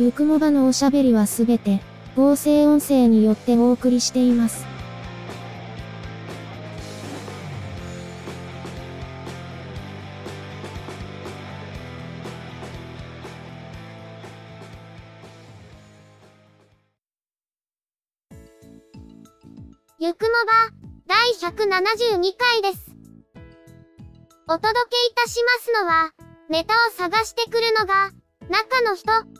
ゆくもばのおしゃべりはすべて、合成音声によってお送りしています。ゆくもば、第172回です。お届けいたしますのは、ネタを探してくるのが、中の人。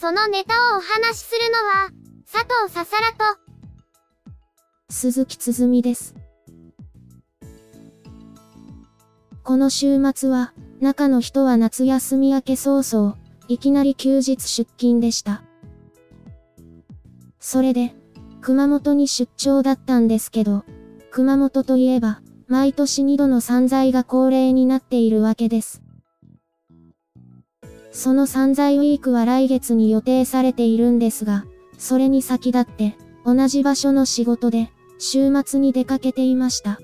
そのネタをお話しするのは、佐藤ささらと、鈴木つづみです。この週末は、中の人は夏休み明け早々、いきなり休日出勤でした。それで、熊本に出張だったんですけど、熊本といえば、毎年2度の散財が恒例になっているわけです。その散財ウィークは来月に予定されているんですが、それに先立って、同じ場所の仕事で、週末に出かけていました。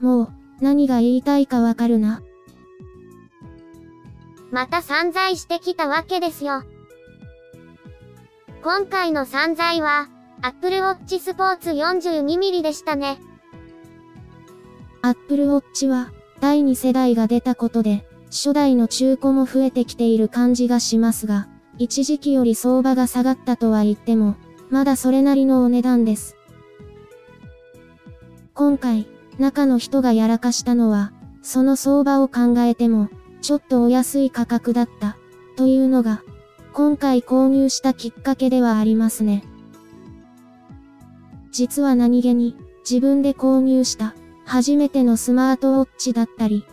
もう、何が言いたいかわかるな。また散財してきたわけですよ。今回の散財は、Apple Watch Sports 42mm でしたね。Apple Watch は、第2世代が出たことで、初代の中古も増えてきている感じがしますが、一時期より相場が下がったとは言っても、まだそれなりのお値段です。今回、中の人がやらかしたのは、その相場を考えても、ちょっとお安い価格だった、というのが、今回購入したきっかけではありますね。実は何気に、自分で購入した、初めてのスマートウォッチだったり。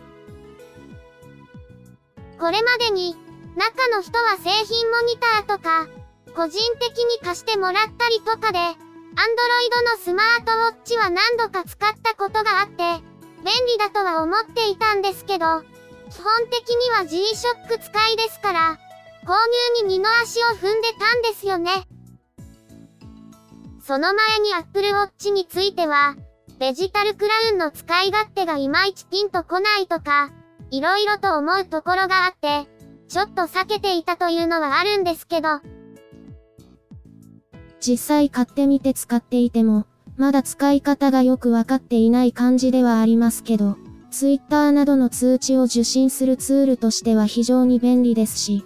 これまでに、中の人は製品モニターとか、個人的に貸してもらったりとかで、アンドロイドのスマートウォッチは何度か使ったことがあって、便利だとは思っていたんですけど、基本的には G-SHOCK 使いですから、購入に二の足を踏んでたんですよね。その前に Apple Watch については、デジタルクラウンの使い勝手がいまいちピンとこないとか、いろいろと思うところがあって、ちょっと避けていたというのはあるんですけど。実際買ってみて使っていても、まだ使い方がよくわかっていない感じではありますけど、Twitter などの通知を受信するツールとしては非常に便利ですし、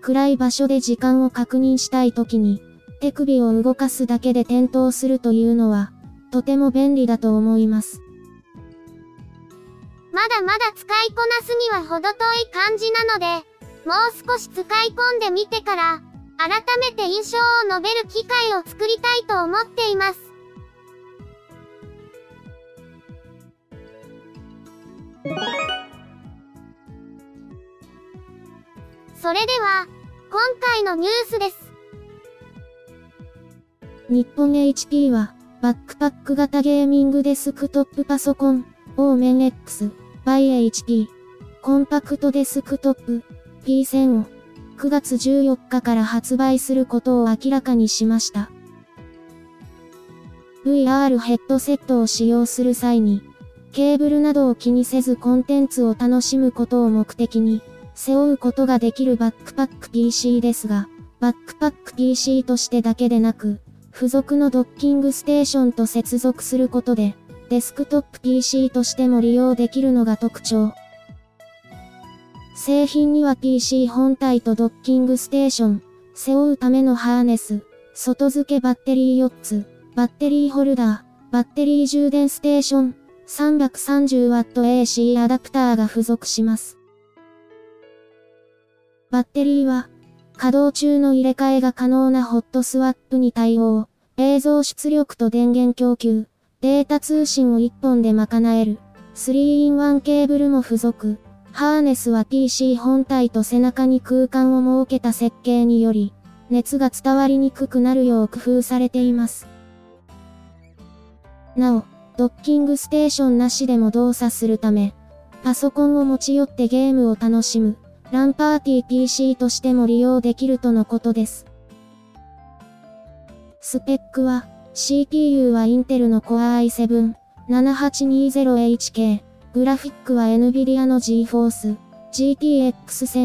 暗い場所で時間を確認したい時に、手首を動かすだけで点灯するというのは、とても便利だと思います。まだまだ使いこなすには程遠い感じなので、もう少し使い込んでみてから、改めて印象を述べる機会を作りたいと思っています。それでは、今回のニュースです。日本 HP は、バックパック型ゲーミングデスクトップパソコン、オーメン X、by HP、コンパクトデスクトップ、P1000 を、9月14日から発売することを明らかにしました。VR ヘッドセットを使用する際に、ケーブルなどを気にせずコンテンツを楽しむことを目的に、背負うことができるバックパック PC ですが、バックパック PC としてだけでなく、付属のドッキングステーションと接続することで、デスクトップ PC としても利用できるのが特徴。製品には PC 本体とドッキングステーション、背負うためのハーネス、外付けバッテリー4つ、バッテリーホルダー、バッテリー充電ステーション、330WAC アダプターが付属します。バッテリーは、稼働中の入れ替えが可能なホットスワップに対応、映像出力と電源供給、データ通信を1本で賄える、3-in-1 ケーブルも付属、ハーネスは PC 本体と背中に空間を設けた設計により、熱が伝わりにくくなるよう工夫されています。なお、ドッキングステーションなしでも動作するため、パソコンを持ち寄ってゲームを楽しむ、ランパーティー PC としても利用できるとのことです。スペックは、CPU はインテルの Core i7、7820HK、グラフィックは NVIDIA の GForce、GTX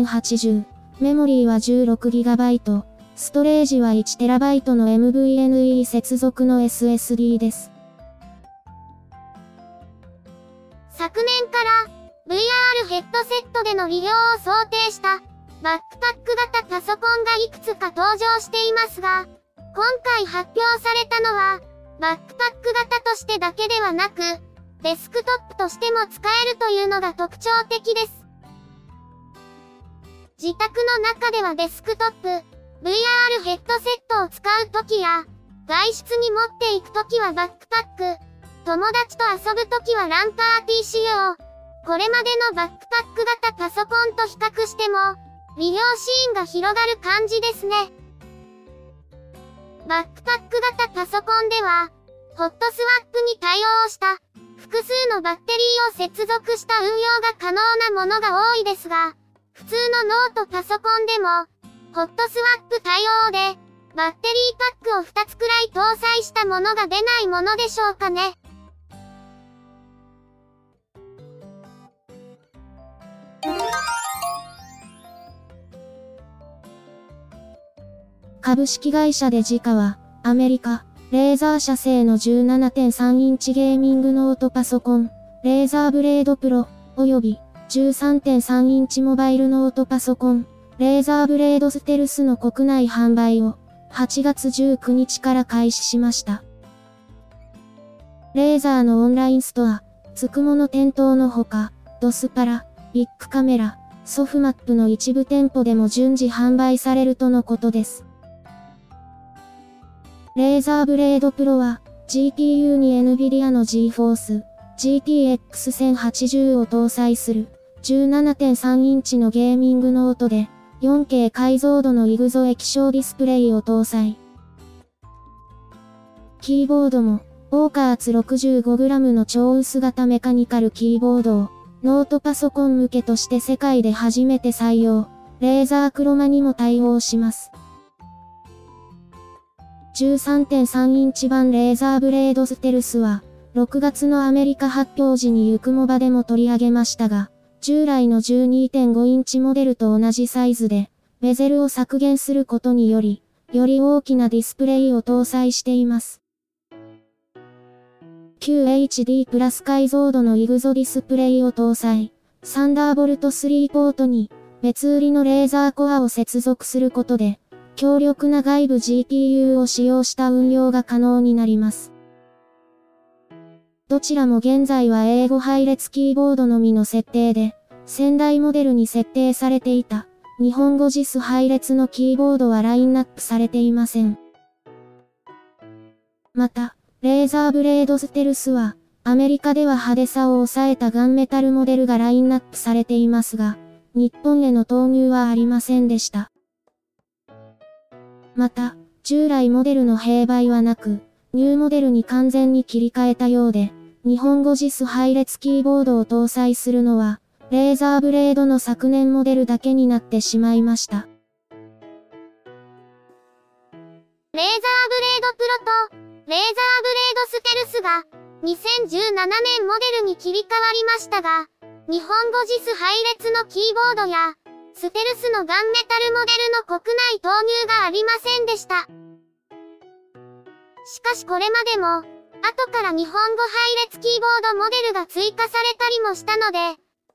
1080、メモリーは 16GB、ストレージは 1TB の MVNE 接続の SSD です。昨年から VR ヘッドセットでの利用を想定したバックパック型パソコンがいくつか登場していますが、今回発表されたのはバックパック型としてだけではなく、デスクトップとしても使えるというのが特徴的です。自宅の中ではデスクトップ、VR ヘッドセットを使うときや、外出に持っていくときはバックパック、友達と遊ぶときはランパー PC を、これまでのバックパック型パソコンと比較しても、利用シーンが広がる感じですね。バックパック型パソコンでは、ホットスワップに対応した複数のバッテリーを接続した運用が可能なものが多いですが、普通のノートパソコンでも、ホットスワップ対応で、バッテリーパックを2つくらい搭載したものが出ないものでしょうかね。株式会社デジカは、アメリカ、レーザー社製の17.3インチゲーミングノートパソコン、レーザーブレードプロ、及び13.3インチモバイルノートパソコン、レーザーブレードステルスの国内販売を8月19日から開始しました。レーザーのオンラインストア、つくもの店頭のほか、ドスパラ、ビッグカメラ、ソフマップの一部店舗でも順次販売されるとのことです。レーザーブレードプロは、GPU に NVIDIA の GForce GTX 1080を搭載する17.3インチのゲーミングノートで 4K 解像度のイグゾ液晶ディスプレイを搭載。キーボードも、オーカーツ 65g の超薄型メカニカルキーボードを、ノートパソコン向けとして世界で初めて採用、レーザークロマにも対応します。13.3インチ版レーザーブレードステルスは、6月のアメリカ発表時にゆくもばでも取り上げましたが、従来の12.5インチモデルと同じサイズで、ベゼルを削減することにより、より大きなディスプレイを搭載しています。QHD プラス解像度のイグゾディスプレイを搭載、サンダーボルト3ポートに別売りのレーザーコアを接続することで、強力な外部 GPU を使用した運用が可能になります。どちらも現在は英語配列キーボードのみの設定で、先代モデルに設定されていた、日本語 JIS 配列のキーボードはラインナップされていません。また、レーザーブレードステルスは、アメリカでは派手さを抑えたガンメタルモデルがラインナップされていますが、日本への投入はありませんでした。また、従来モデルの併売はなく、ニューモデルに完全に切り替えたようで、日本語 JIS 配列キーボードを搭載するのは、レーザーブレードの昨年モデルだけになってしまいました。レーザーブレードプロと、レーザーブレードステルスが、2017年モデルに切り替わりましたが、日本語 JIS 配列のキーボードや、ステルスのガンメタルモデルの国内投入がありませんでした。しかしこれまでも、後から日本語配列キーボードモデルが追加されたりもしたので、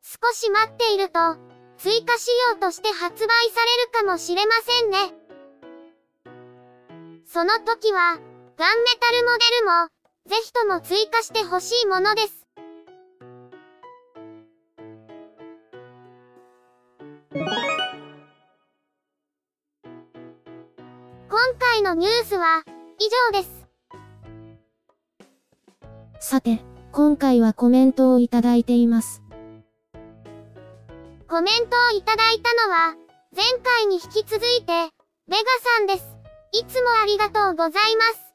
少し待っていると、追加仕様として発売されるかもしれませんね。その時は、ガンメタルモデルも、ぜひとも追加してほしいものです。回のニュースは以上です。さて、今回はコメントをいただいています。コメントをいただいたのは、前回に引き続いて、ベガさんです。いつもありがとうございます。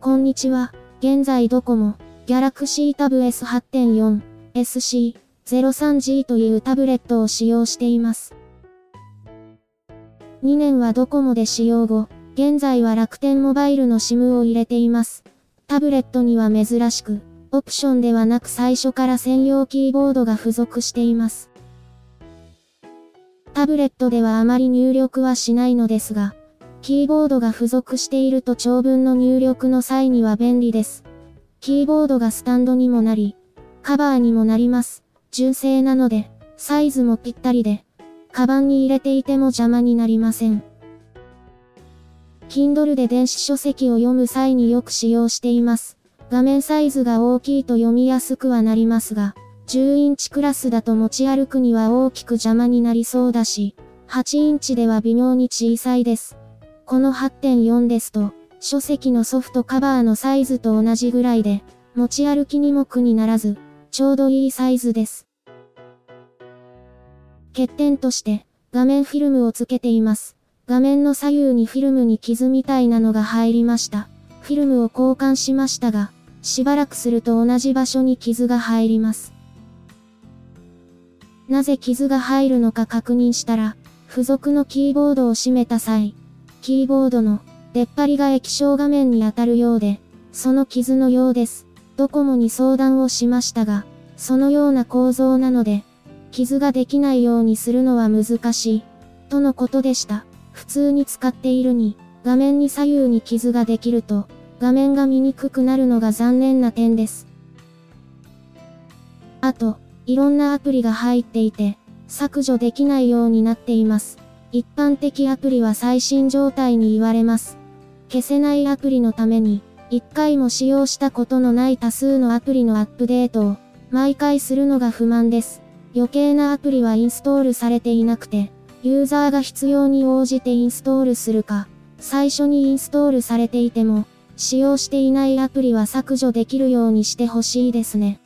こんにちは。現在ドコモ、ギャラクシータブ S8.4、SC03G というタブレットを使用しています。2年はドコモで使用後、現在は楽天モバイルの SIM を入れています。タブレットには珍しく、オプションではなく最初から専用キーボードが付属しています。タブレットではあまり入力はしないのですが、キーボードが付属していると長文の入力の際には便利です。キーボードがスタンドにもなり、カバーにもなります。純正なので、サイズもぴったりで、カバンに入れていても邪魔になりません。Kindle で電子書籍を読む際によく使用しています。画面サイズが大きいと読みやすくはなりますが、10インチクラスだと持ち歩くには大きく邪魔になりそうだし、8インチでは微妙に小さいです。この8.4ですと、書籍のソフトカバーのサイズと同じぐらいで、持ち歩きにも苦にならず、ちょうどいいサイズです。欠点として、画面フィルムをつけています。画面の左右にフィルムに傷みたいなのが入りました。フィルムを交換しましたが、しばらくすると同じ場所に傷が入ります。なぜ傷が入るのか確認したら、付属のキーボードを閉めた際、キーボードの出っ張りが液晶画面に当たるようで、その傷のようです。ドコモに相談をしましたが、そのような構造なので、傷ができないようにするのは難しい、とのことでした。普通に使っているに、画面に左右に傷ができると、画面が見にくくなるのが残念な点です。あと、いろんなアプリが入っていて、削除できないようになっています。一般的アプリは最新状態に言われます。消せないアプリのために、一回も使用したことのない多数のアプリのアップデートを、毎回するのが不満です。余計なアプリはインストールされていなくて、ユーザーが必要に応じてインストールするか、最初にインストールされていても、使用していないアプリは削除できるようにしてほしいですね。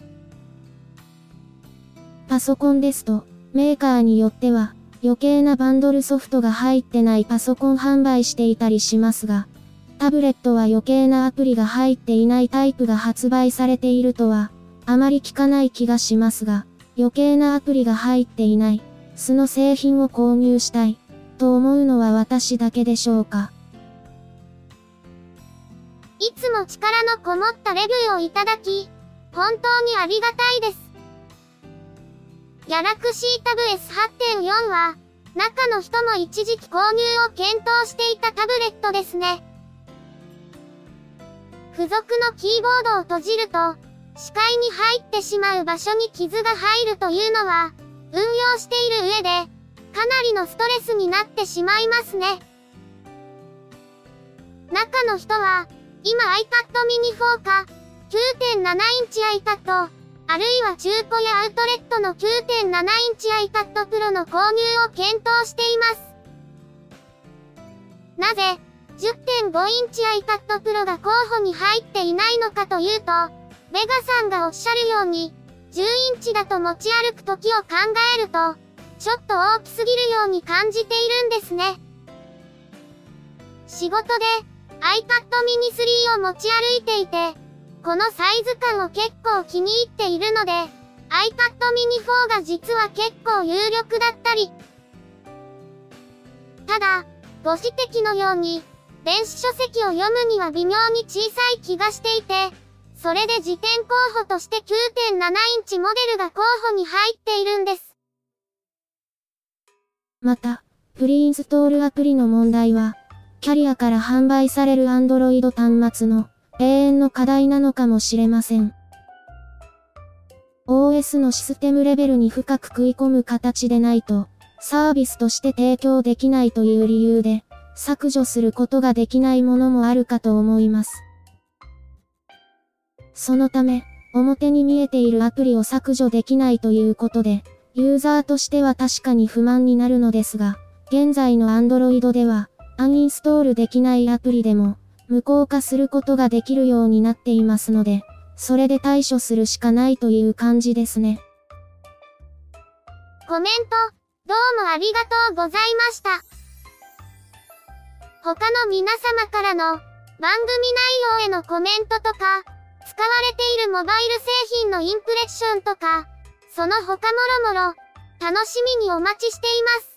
パソコンですと、メーカーによっては、余計なバンドルソフトが入ってないパソコン販売していたりしますが、タブレットは余計なアプリが入っていないタイプが発売されているとは、あまり聞かない気がしますが、余計なアプリが入っていない、素の製品を購入したい、と思うのは私だけでしょうか。いつも力のこもったレビューをいただき、本当にありがたいです。ギャラクシータブ S8.4 は、中の人も一時期購入を検討していたタブレットですね。付属のキーボードを閉じると、視界に入ってしまう場所に傷が入るというのは、運用している上で、かなりのストレスになってしまいますね。中の人は、今 iPad mini 4か、9.7インチ iPad、あるいは中古やアウトレットの9.7インチ iPad Pro の購入を検討しています。なぜ、10.5インチ iPad Pro が候補に入っていないのかというと、ベガさんがおっしゃるように、10インチだと持ち歩く時を考えると、ちょっと大きすぎるように感じているんですね。仕事で iPad mini 3を持ち歩いていて、このサイズ感を結構気に入っているので、iPad mini 4が実は結構有力だったり。ただ、ご指摘のように、電子書籍を読むには微妙に小さい気がしていて、それで辞典候補として9.7インチモデルが候補に入っているんです。また、プリインストールアプリの問題は、キャリアから販売される Android 端末の永遠の課題なのかもしれません。OS のシステムレベルに深く食い込む形でないと、サービスとして提供できないという理由で、削除することができないものもあるかと思います。そのため、表に見えているアプリを削除できないということで、ユーザーとしては確かに不満になるのですが、現在の Android では、アンインストールできないアプリでも、無効化することができるようになっていますので、それで対処するしかないという感じですね。コメント、どうもありがとうございました。他の皆様からの番組内容へのコメントとか、使われているモバイル製品のインプレッションとか、その他もろもろ、楽しみにお待ちしています。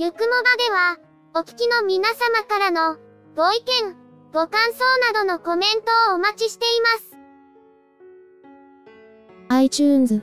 ゆくもばでは、お聞きの皆様からの、ご意見、ご感想などのコメントをお待ちしています。iTunes、